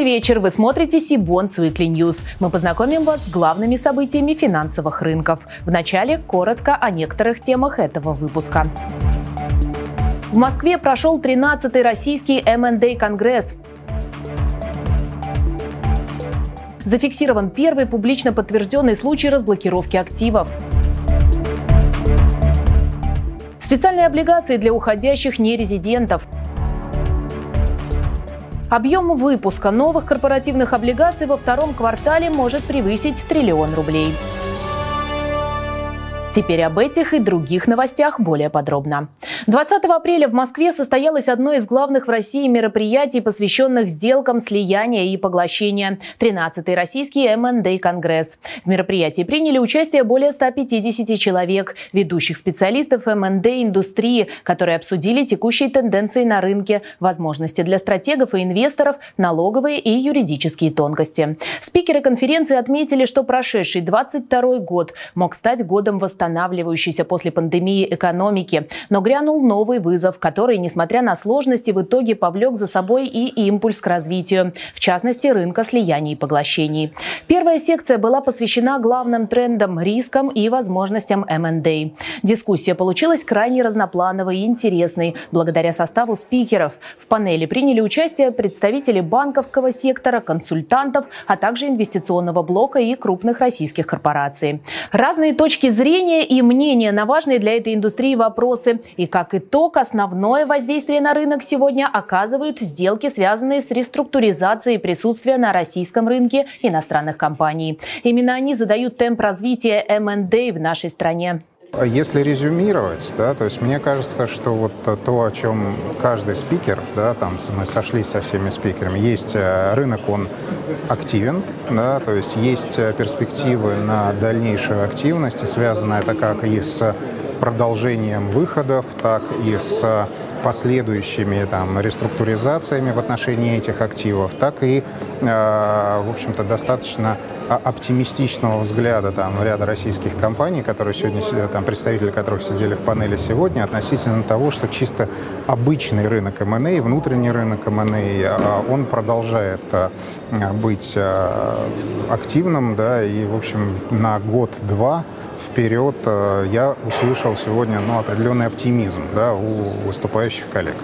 Добрый вечер. Вы смотрите Сибонс Weekly News. Мы познакомим вас с главными событиями финансовых рынков. Вначале коротко о некоторых темах этого выпуска. В Москве прошел 13-й российский M&A конгресс. Зафиксирован первый публично подтвержденный случай разблокировки активов. Специальные облигации для уходящих нерезидентов – Объем выпуска новых корпоративных облигаций во втором квартале может превысить триллион рублей. Теперь об этих и других новостях более подробно. 20 апреля в Москве состоялось одно из главных в России мероприятий, посвященных сделкам слияния и поглощения – 13-й российский M&A конгресс. В мероприятии приняли участие более 150 человек, ведущих специалистов M&A индустрии, которые обсудили текущие тенденции на рынке, возможности для стратегов и инвесторов, налоговые и юридические тонкости. Спикеры конференции отметили, что прошедший 22 год мог стать годом восстанавливающейся после пандемии экономики. Но грянул новый вызов, который, несмотря на сложности, в итоге повлек за собой и импульс к развитию, в частности, рынка слияний и поглощений. Первая секция была посвящена главным трендам, рискам и возможностям M&A. Дискуссия получилась крайне разноплановой и интересной, благодаря составу спикеров. В панели приняли участие представители банковского сектора, консультантов, а также инвестиционного блока и крупных российских корпораций. Разные точки зрения и мнение на важные для этой индустрии вопросы. И как итог, основное воздействие на рынок сегодня оказывают сделки, связанные с реструктуризацией присутствия на российском рынке иностранных компаний. Именно они задают темп развития M&A в нашей стране. Если резюмировать, да, то есть мне кажется, что вот то, о чем каждый спикер, да, там мы сошлись со всеми спикерами, есть э, рынок, он активен, да, то есть есть э, перспективы на дальнейшую активность, связанная это как и с продолжением выходов, так и с последующими там, реструктуризациями в отношении этих активов, так и, э, в общем-то, достаточно оптимистичного взгляда там, ряда российских компаний, которые сегодня, там, представители которых сидели в панели сегодня, относительно того, что чисто обычный рынок M&A, внутренний рынок M&A, а, он продолжает а, быть а, активным, да, и, в общем, на год-два вперед я услышал сегодня ну, определенный оптимизм да, у выступающих коллег.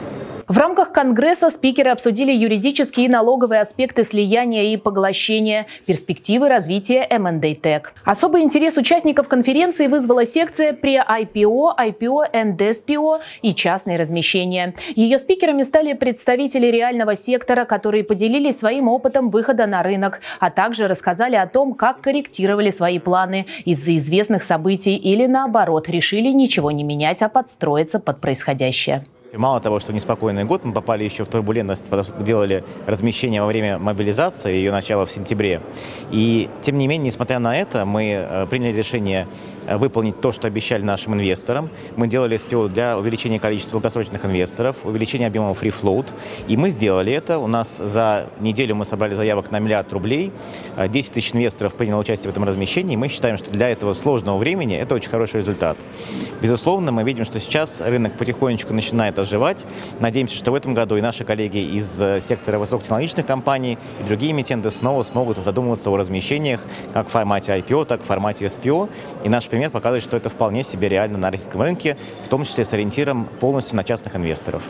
В рамках Конгресса спикеры обсудили юридические и налоговые аспекты слияния и поглощения, перспективы развития M&A Tech. Особый интерес участников конференции вызвала секция при IPO, IPO, NDSPO и частные размещения. Ее спикерами стали представители реального сектора, которые поделились своим опытом выхода на рынок, а также рассказали о том, как корректировали свои планы из-за известных событий или наоборот решили ничего не менять, а подстроиться под происходящее. Мало того, что неспокойный год, мы попали еще в турбулентность, потому что делали размещение во время мобилизации, ее начало в сентябре. И, тем не менее, несмотря на это, мы э, приняли решение э, выполнить то, что обещали нашим инвесторам. Мы делали СПО для увеличения количества долгосрочных инвесторов, увеличения объема free float. И мы сделали это. У нас за неделю мы собрали заявок на миллиард рублей. 10 э, тысяч инвесторов приняло участие в этом размещении. Мы считаем, что для этого сложного времени это очень хороший результат. Безусловно, мы видим, что сейчас рынок потихонечку начинает оживать. Надеемся, что в этом году и наши коллеги из э, сектора высокотехнологичных компаний и другие эмитенты снова смогут задумываться о размещениях как в формате IPO, так в формате SPO. И наш пример показывает, что это вполне себе реально на российском рынке, в том числе с ориентиром полностью на частных инвесторов.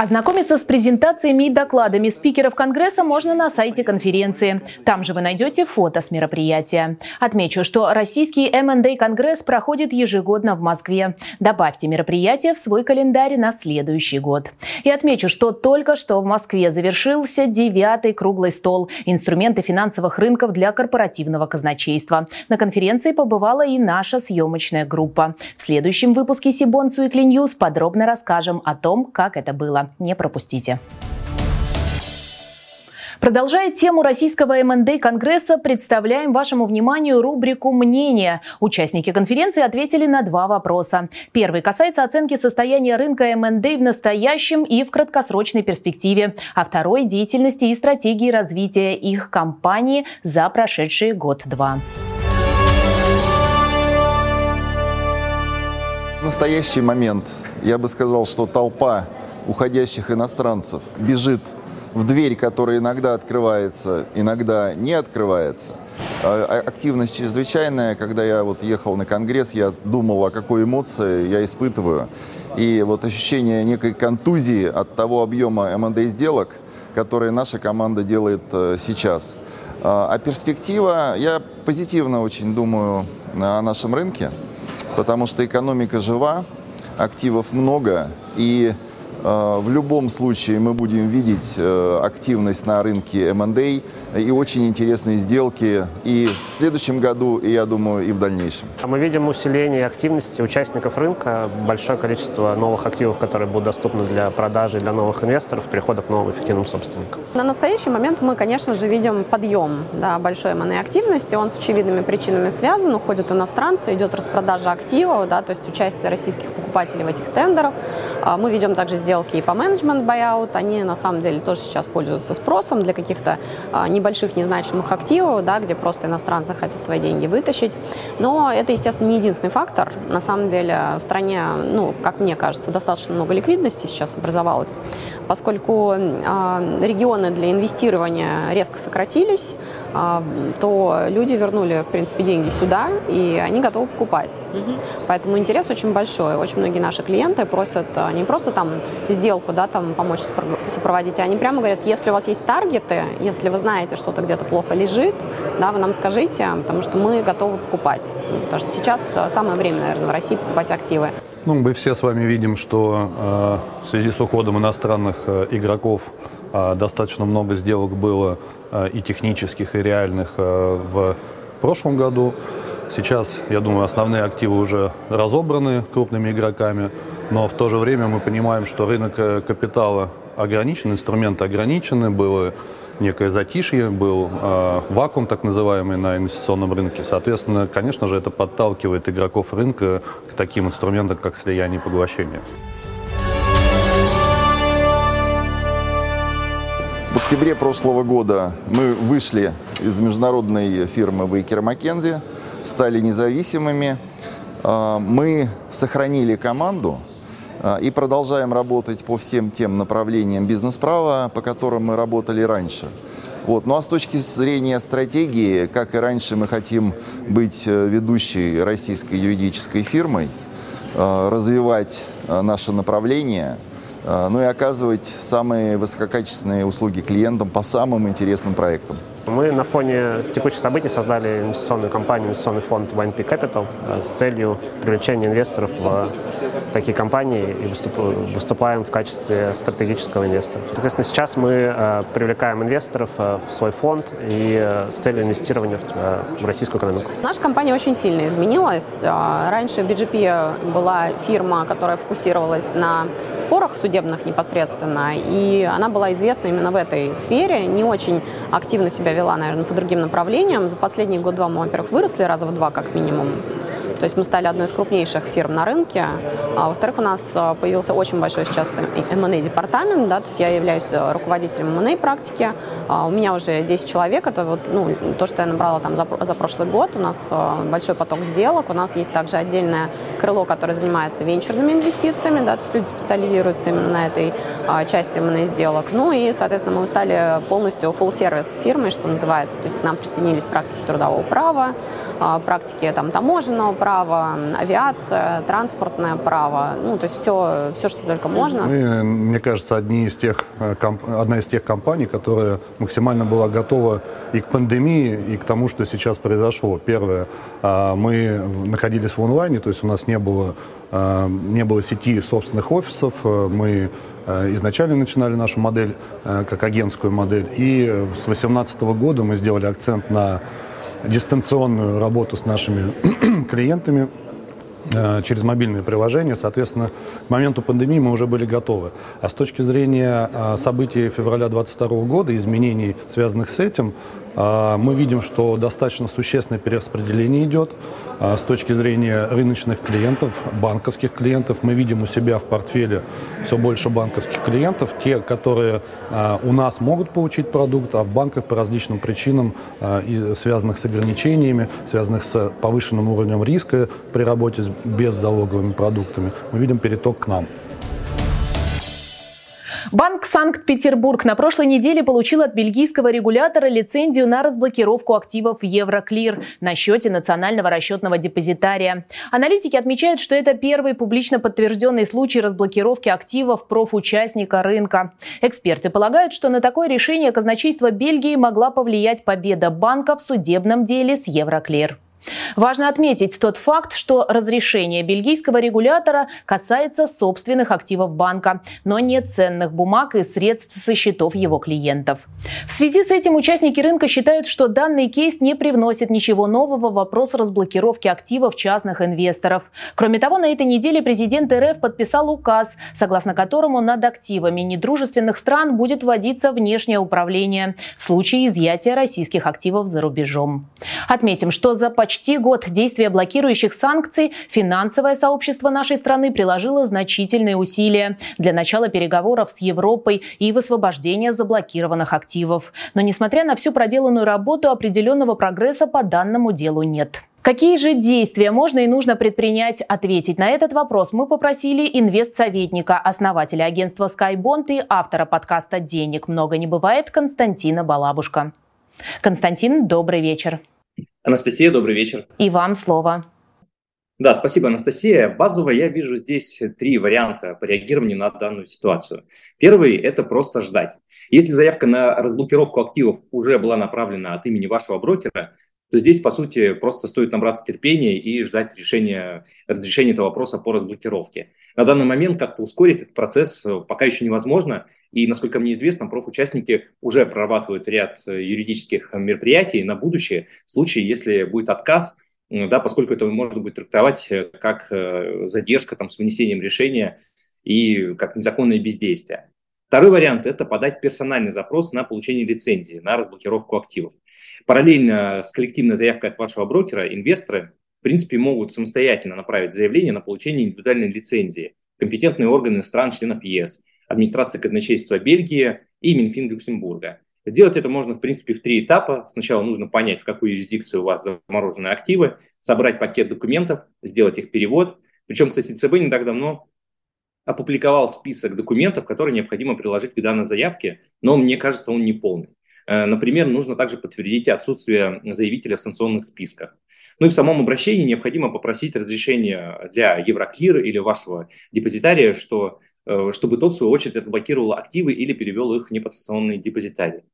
Ознакомиться с презентациями и докладами спикеров Конгресса можно на сайте конференции. Там же вы найдете фото с мероприятия. Отмечу, что российский M&A Конгресс проходит ежегодно в Москве. Добавьте мероприятие в свой календарь на следующий год. И отмечу, что только что в Москве завершился девятый круглый стол «Инструменты финансовых рынков для корпоративного казначейства». На конференции побывала и наша съемочная группа. В следующем выпуске Сибонцу и Клиньюз подробно расскажем о том, как это было не пропустите. Продолжая тему российского МНД Конгресса, представляем вашему вниманию рубрику «Мнение». Участники конференции ответили на два вопроса. Первый касается оценки состояния рынка МНД в настоящем и в краткосрочной перспективе, а второй – деятельности и стратегии развития их компании за прошедший год-два. В настоящий момент я бы сказал, что толпа уходящих иностранцев бежит в дверь, которая иногда открывается, иногда не открывается. А, а активность чрезвычайная. Когда я вот ехал на конгресс, я думал, о какой эмоции я испытываю. И вот ощущение некой контузии от того объема M&A сделок, которые наша команда делает э, сейчас. А, а перспектива, я позитивно очень думаю о нашем рынке, потому что экономика жива, активов много, и в любом случае мы будем видеть э, активность на рынке M&A, и очень интересные сделки и в следующем году, и, я думаю, и в дальнейшем. А мы видим усиление активности участников рынка, большое количество новых активов, которые будут доступны для продажи для новых инвесторов, перехода к новым эффективным собственникам. На настоящий момент мы, конечно же, видим подъем да, большой M&A активности. Он с очевидными причинами связан. Уходят иностранцы, идет распродажа активов, да, то есть участие российских покупателей в этих тендерах. А, мы ведем также сделки и по менеджмент buyout. Они на самом деле тоже сейчас пользуются спросом для каких-то а, небольших незначимых активов, да, где просто иностранцы хотят свои деньги вытащить. Но это, естественно, не единственный фактор. На самом деле в стране, ну, как мне кажется, достаточно много ликвидности сейчас образовалось, поскольку э, регионы для инвестирования резко сократились, э, то люди вернули, в принципе, деньги сюда, и они готовы покупать. Угу. Поэтому интерес очень большой. Очень многие наши клиенты просят не просто там сделку, да, там помочь сопроводить, а они прямо говорят, если у вас есть таргеты, если вы знаете, знаете, что-то где-то плохо лежит, да, вы нам скажите, потому что мы готовы покупать. Ну, потому что сейчас э, самое время, наверное, в России покупать активы. Ну, мы все с вами видим, что э, в связи с уходом иностранных э, игроков э, достаточно много сделок было э, и технических, и реальных э, в прошлом году. Сейчас, я думаю, основные активы уже разобраны крупными игроками, но в то же время мы понимаем, что рынок э, капитала ограничен, инструменты ограничены, было некое затишье, был э, вакуум так называемый на инвестиционном рынке. Соответственно, конечно же, это подталкивает игроков рынка к таким инструментам, как слияние и поглощение. В октябре прошлого года мы вышли из международной фирмы Baker McKenzie, стали независимыми. Мы сохранили команду, а, и продолжаем работать по всем тем направлениям бизнес-права, по которым мы работали раньше. Вот. Ну а с точки зрения стратегии, как и раньше, мы хотим быть э, ведущей российской юридической фирмой, э, развивать э, наше направление, ну и оказывать самые высококачественные услуги клиентам по самым интересным проектам. Мы на фоне текущих событий создали инвестиционную компанию, инвестиционный фонд YNP Capital с целью привлечения инвесторов в такие компании и выступаем в качестве стратегического инвестора. Соответственно, сейчас мы э, привлекаем инвесторов э, в свой фонд и э, с целью инвестирования в российскую экономику. Наша компания очень сильно изменилась. Раньше BGP была фирма, которая фокусировалась на спорах судебных непосредственно, и она была известна именно в этой сфере, не очень активно себя вела, наверное, по другим направлениям. За последние год-два мы, во-первых, выросли раза в два как минимум то есть мы стали одной из крупнейших фирм на рынке. А, во-вторых, у нас а, появился очень большой сейчас M&A департамент, да, то есть я являюсь э, руководителем M&A практики. А, у меня уже 10 человек, это вот ну, то, что я набрала там за, за прошлый год. У нас большой поток сделок. У нас есть также отдельное крыло, которое занимается венчурными инвестициями, да, то есть люди специализируются именно на этой части M&A сделок. Ну и, соответственно, мы стали полностью full сервис фирмой, что называется. То есть к нам присоединились практики трудового права, практики там таможенного права, право, авиация, транспортное право, ну, то есть все, все что только можно. Мы, мне кажется, одни из тех, э, одна из тех компаний, которая максимально была готова и к пандемии, и к тому, что сейчас произошло. Первое, а, мы находились в онлайне, то есть у нас не было, а, не было сети собственных офисов, э, мы э, изначально начинали нашу модель как агентскую модель, и с 2018 года мы сделали акцент на дистанционную работу с нашими клиентами э, через мобильные приложения. Соответственно, к моменту пандемии мы уже были готовы. А с точки зрения э, событий февраля 2022 года, изменений, связанных с этим, мы видим, что достаточно существенное перераспределение идет. А с точки зрения рыночных клиентов, банковских клиентов, мы видим у себя в портфеле все больше банковских клиентов, те, которые а, у нас могут получить продукт, а в банках по различным причинам, а, связанных с ограничениями, связанных с повышенным уровнем риска при работе с беззалоговыми продуктами, мы видим переток к нам. Банк Санкт-Петербург на прошлой неделе получил от бельгийского регулятора лицензию на разблокировку активов Евроклир на счете национального расчетного депозитария. Аналитики отмечают, что это первый публично подтвержденный случай разблокировки активов профучастника рынка. Эксперты полагают, что на такое решение казначейства Бельгии могла повлиять победа банка в судебном деле с Евроклир. Важно отметить тот факт, что разрешение бельгийского регулятора касается собственных активов банка, но не ценных бумаг и средств со счетов его клиентов. В связи с этим участники рынка считают, что данный кейс не привносит ничего нового в вопрос разблокировки активов частных инвесторов. Кроме того, на этой неделе президент РФ подписал указ, согласно которому над активами недружественных стран будет вводиться внешнее управление в случае изъятия российских активов за рубежом. Отметим, что за почти почти год действия блокирующих санкций финансовое сообщество нашей страны приложило значительные усилия для начала переговоров с Европой и высвобождения заблокированных активов. Но несмотря на всю проделанную работу, определенного прогресса по данному делу нет. Какие же действия можно и нужно предпринять? Ответить на этот вопрос мы попросили инвестсоветника, основателя агентства SkyBond и автора подкаста «Денег много не бывает» Константина Балабушка. Константин, добрый вечер. Анастасия, добрый вечер. И вам слово. Да, спасибо, Анастасия. Базово я вижу здесь три варианта по реагированию на данную ситуацию. Первый – это просто ждать. Если заявка на разблокировку активов уже была направлена от имени вашего брокера, то здесь, по сути, просто стоит набраться терпения и ждать решения, разрешения этого вопроса по разблокировке. На данный момент как-то ускорить этот процесс пока еще невозможно, и, насколько мне известно, профучастники уже прорабатывают ряд э, юридических мероприятий на будущее, в случае, если будет отказ, да, поскольку это можно будет трактовать э, как э, задержка там, с вынесением решения и как незаконное бездействие. Второй вариант – это подать персональный запрос на получение лицензии на разблокировку активов. Параллельно с коллективной заявкой от вашего брокера инвесторы, в принципе, могут самостоятельно направить заявление на получение индивидуальной лицензии компетентные органы стран-членов ЕС – администрация казначейства Бельгии и Минфин Люксембурга. Сделать это можно, в принципе, в три этапа. Сначала нужно понять, в какой юрисдикции у вас заморожены активы, собрать пакет документов, сделать их перевод. Причем, кстати, ЦБ не так давно опубликовал список документов, которые необходимо приложить к данной заявке, но мне кажется, он не полный. Э, например, нужно также подтвердить отсутствие заявителя в санкционных списках. Ну и в самом обращении необходимо попросить разрешения для Евроклира или вашего депозитария, что Э, чтобы тот, в свою очередь, разблокировал активы или перевел их в неподстанционные депозитарии.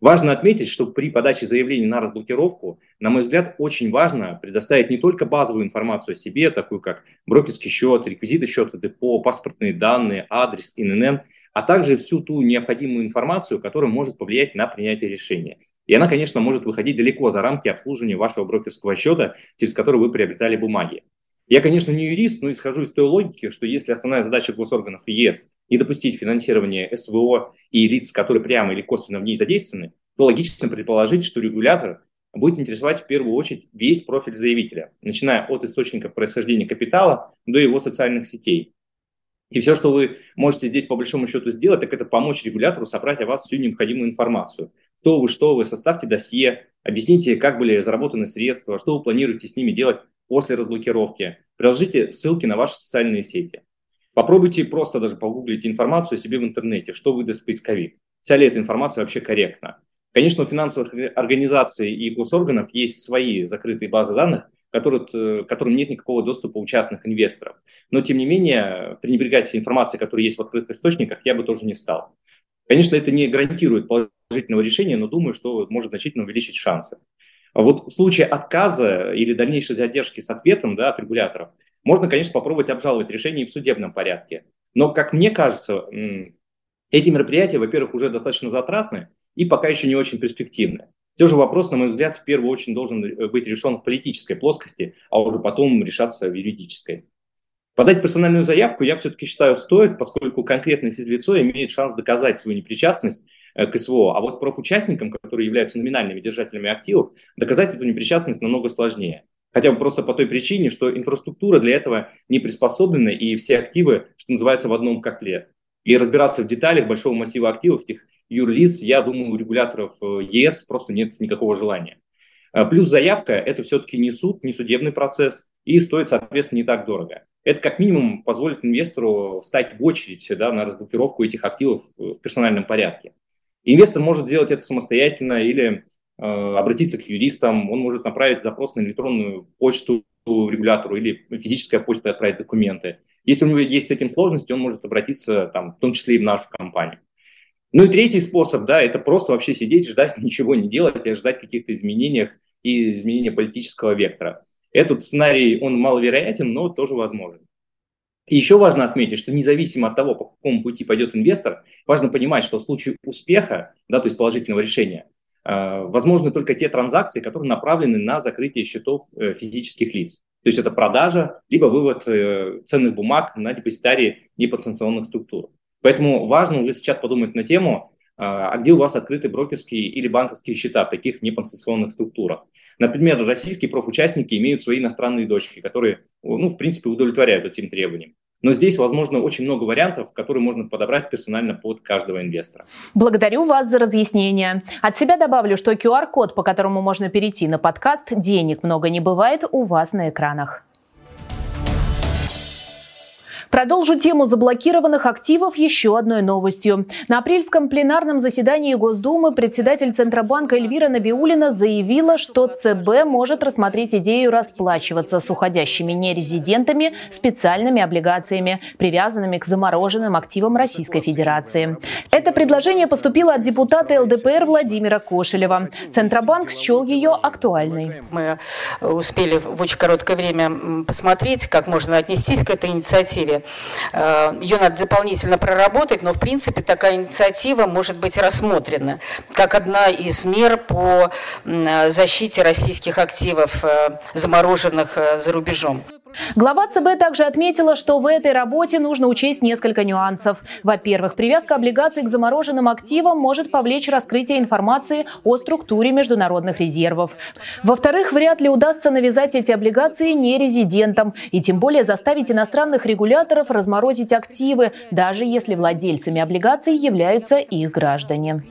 Важно отметить, что при подаче заявления на разблокировку, на мой взгляд, очень важно предоставить не только базовую информацию о себе, такую как брокерский счет, реквизиты счета депо, паспортные данные, адрес, ИНН, а также всю ту необходимую информацию, которая может повлиять на принятие решения. И она, конечно, может выходить далеко за рамки обслуживания вашего брокерского счета, через который вы приобретали бумаги. Я, конечно, не юрист, но исхожу из той логики, что если основная задача госорганов ЕС не допустить финансирования СВО и лиц, которые прямо или косвенно в ней задействованы, то логично предположить, что регулятор будет интересовать в первую очередь весь профиль заявителя, начиная от источника происхождения капитала до его социальных сетей. И все, что вы можете здесь по большому счету сделать, так это помочь регулятору собрать о вас всю необходимую информацию. Кто вы, что вы, составьте досье, объясните, как были заработаны средства, что вы планируете с ними делать после разблокировки. Приложите ссылки на ваши социальные сети. Попробуйте просто даже погуглить информацию о себе в интернете, что выдаст поисковик. Вся ли эта информация вообще корректна. Конечно, у финансовых организаций и госорганов есть свои закрытые базы данных, которые, которым нет никакого доступа у частных инвесторов. Но, тем не менее, пренебрегать информацией, которая есть в открытых источниках, я бы тоже не стал. Конечно, это не гарантирует положительного решения, но думаю, что может значительно увеличить шансы. А вот в случае отказа или дальнейшей задержки с ответом да, от регуляторов, можно, конечно, попробовать обжаловать решение в судебном порядке. Но, как мне кажется, эти мероприятия, во-первых, уже достаточно затратны и пока еще не очень перспективны. Все же вопрос, на мой взгляд, в первую очередь должен э, быть решен в политической плоскости, а уже потом решаться в юридической. Подать персональную заявку я все-таки считаю стоит, поскольку конкретное физлицо имеет шанс доказать свою непричастность к СВО. А вот профучастникам, которые являются номинальными держателями активов, доказать эту непричастность намного сложнее. Хотя бы просто по той причине, что инфраструктура для этого не приспособлена, и все активы, что называется, в одном котле. И разбираться в деталях большого массива активов этих юрлиц, я думаю, у регуляторов э, ЕС просто нет никакого желания. Э, плюс заявка – это все-таки не суд, не судебный процесс. и стоит, соответственно, не так дорого. Это как минимум позволит инвестору встать в очередь да, на разблокировку этих активов в персональном порядке. Инвестор может сделать это самостоятельно или э, обратиться к юристам, он может направить запрос на электронную почту регулятору или физическая почта отправить документы. Если у него есть с этим сложности, он может обратиться там, в том числе и в нашу компанию. Ну и третий способ, да, это просто вообще сидеть, ждать, ничего не делать, а ждать каких-то изменений и изменения политического вектора. Этот сценарий, он маловероятен, но тоже возможен. Еще важно отметить, что независимо от того, по какому пути пойдет инвестор, важно понимать, что в случае успеха, да, то есть положительного решения, э, возможны только те транзакции, которые направлены на закрытие счетов э, физических лиц. То есть это продажа, либо вывод э, ценных бумаг на депозитарии неподсанкционных структур. Поэтому важно уже сейчас подумать на тему, а, где у вас открыты брокерские или банковские счета в таких непонституционных структурах. Например, российские профучастники имеют свои иностранные дочки, которые, ну, в принципе, удовлетворяют этим требованиям. Но здесь, возможно, очень много вариантов, которые можно подобрать персонально под каждого инвестора. Благодарю вас за разъяснение. От себя добавлю, что QR-код, по которому можно перейти на подкаст «Денег много не бывает» у вас на экранах. Продолжу тему заблокированных активов еще одной новостью. На апрельском пленарном заседании Госдумы председатель Центробанка Эльвира Набиулина заявила, что ЦБ может рассмотреть идею расплачиваться с уходящими нерезидентами специальными облигациями, привязанными к замороженным активам Российской Федерации. Это предложение поступило от депутата ЛДПР Владимира Кошелева. Центробанк счел ее актуальной. Мы успели в очень короткое время посмотреть, как можно отнестись к этой инициативе. Э, Ее надо дополнительно проработать, но в принципе такая инициатива может быть рассмотрена как одна из мер по защите российских активов, э, замороженных э, за рубежом. Глава ЦБ также отметила, что в этой работе нужно учесть несколько нюансов. Во-первых, привязка облигаций к замороженным активам может повлечь раскрытие информации о структуре международных резервов. Во-вторых, вряд ли удастся навязать эти облигации нерезидентам и тем более заставить иностранных регуляторов разморозить активы, даже если владельцами облигаций являются их граждане.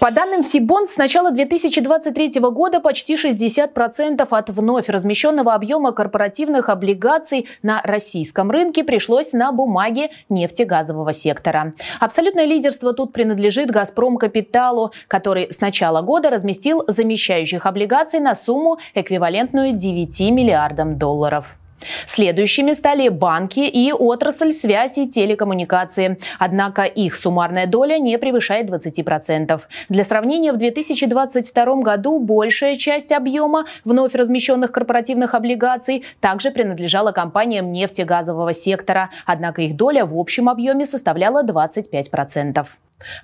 По данным Сибон, с начала 2023 года почти 60% от вновь размещенного объема корпоративных облигаций на российском рынке пришлось на бумаге нефтегазового сектора. Абсолютное лидерство тут принадлежит «Газпром Капиталу», который с начала года разместил замещающих облигаций на сумму, эквивалентную 9 миллиардам долларов. Следующими стали банки и отрасль связи и телекоммуникации. Однако их суммарная доля не превышает 20%. Для сравнения, в 2022 году большая часть объема вновь размещенных корпоративных облигаций также принадлежала компаниям нефтегазового сектора. Однако их доля в общем объеме составляла 25%.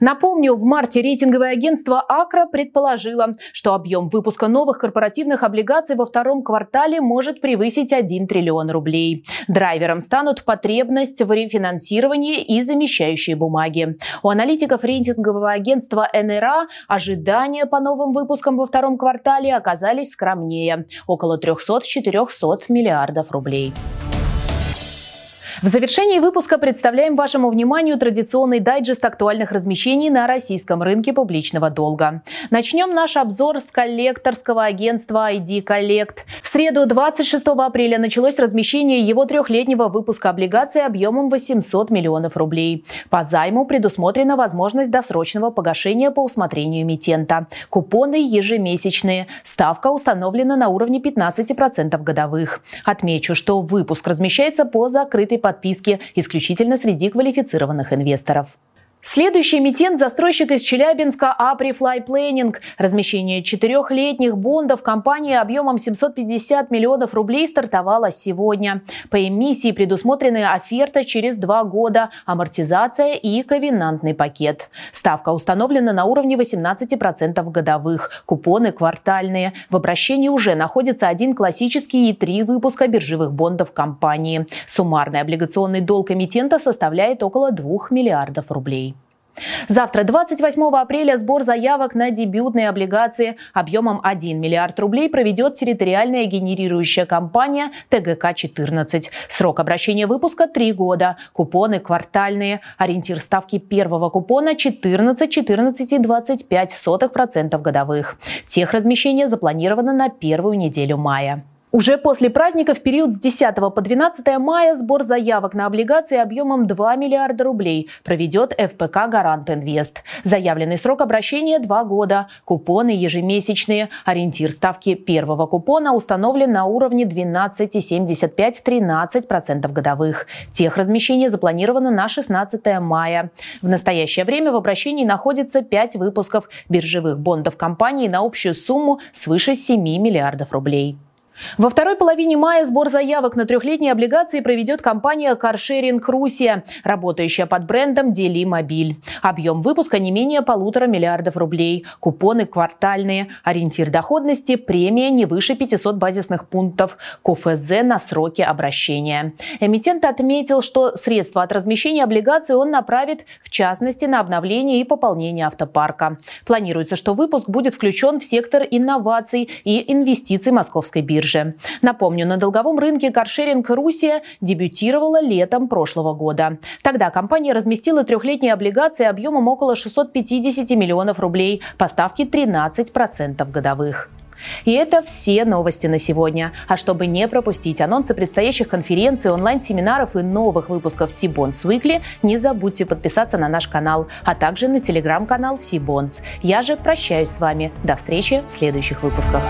Напомню, в марте рейтинговое агентство Акра предположило, что объем выпуска новых корпоративных облигаций во втором квартале может превысить 1 триллион рублей. Драйвером станут потребность в рефинансировании и замещающие бумаги. У аналитиков рейтингового агентства НРА ожидания по новым выпускам во втором квартале оказались скромнее – около 300-400 миллиардов рублей. В завершении выпуска представляем вашему вниманию традиционный дайджест актуальных размещений на российском рынке публичного долга. Начнем наш обзор с коллекторского агентства ID Collect. В среду 26 апреля началось размещение его трехлетнего выпуска облигаций объемом 800 миллионов рублей. По займу предусмотрена возможность досрочного погашения по усмотрению эмитента. Купоны ежемесячные. Ставка установлена на уровне 15% годовых. Отмечу, что выпуск размещается по закрытой подписки исключительно среди квалифицированных инвесторов. Следующий эмитент – застройщик из Челябинска Априфлай Planning. Размещение четырехлетних бондов компании объемом 750 миллионов рублей стартовало сегодня. По эмиссии предусмотрены оферта через два года, амортизация и ковенантный пакет. Ставка установлена на уровне 18% годовых, купоны квартальные. В обращении уже находится один классический и три выпуска биржевых бондов компании. Суммарный облигационный долг эмитента составляет около 2 миллиардов рублей. Завтра, 28 апреля, сбор заявок на дебютные облигации объемом 1 миллиард рублей проведет территориальная генерирующая компания ТГК-14. Срок обращения выпуска – 3 года. Купоны квартальные. Ориентир ставки первого купона – 14-14,25% годовых. Техразмещение запланировано на первую неделю мая. Уже после праздника в период с 10 по 12 мая сбор заявок на облигации объемом 2 миллиарда рублей проведет ФПК «Гарант Инвест». Заявленный срок обращения – 2 года. Купоны ежемесячные. Ориентир ставки первого купона установлен на уровне 12,75-13% годовых. Тех размещение запланировано на 16 мая. В настоящее время в обращении находится 5 выпусков биржевых бондов компании на общую сумму свыше 7 миллиардов рублей. Во второй половине мая сбор заявок на трехлетние облигации проведет компания Carsharing Русия, работающая под брендом Дели Мобиль. Объем выпуска не менее полутора миллиардов рублей. Купоны квартальные. Ориентир доходности – премия не выше 500 базисных пунктов. КФЗ на сроки обращения. Эмитент отметил, что средства от размещения облигаций он направит, в частности, на обновление и пополнение автопарка. Планируется, что выпуск будет включен в сектор инноваций и инвестиций Московской биржи бирже. Напомню, на долговом рынке каршеринг Русия дебютировала летом прошлого года. Тогда компания разместила трехлетние облигации объемом около 650 миллионов рублей по ставке 13% годовых. И это все новости на сегодня. А чтобы не пропустить анонсы предстоящих конференций, онлайн-семинаров и новых выпусков Сибонс Weekly, не забудьте подписаться на наш канал, а также на телеграм-канал Сибонс. Я же прощаюсь с вами. До встречи в следующих выпусках.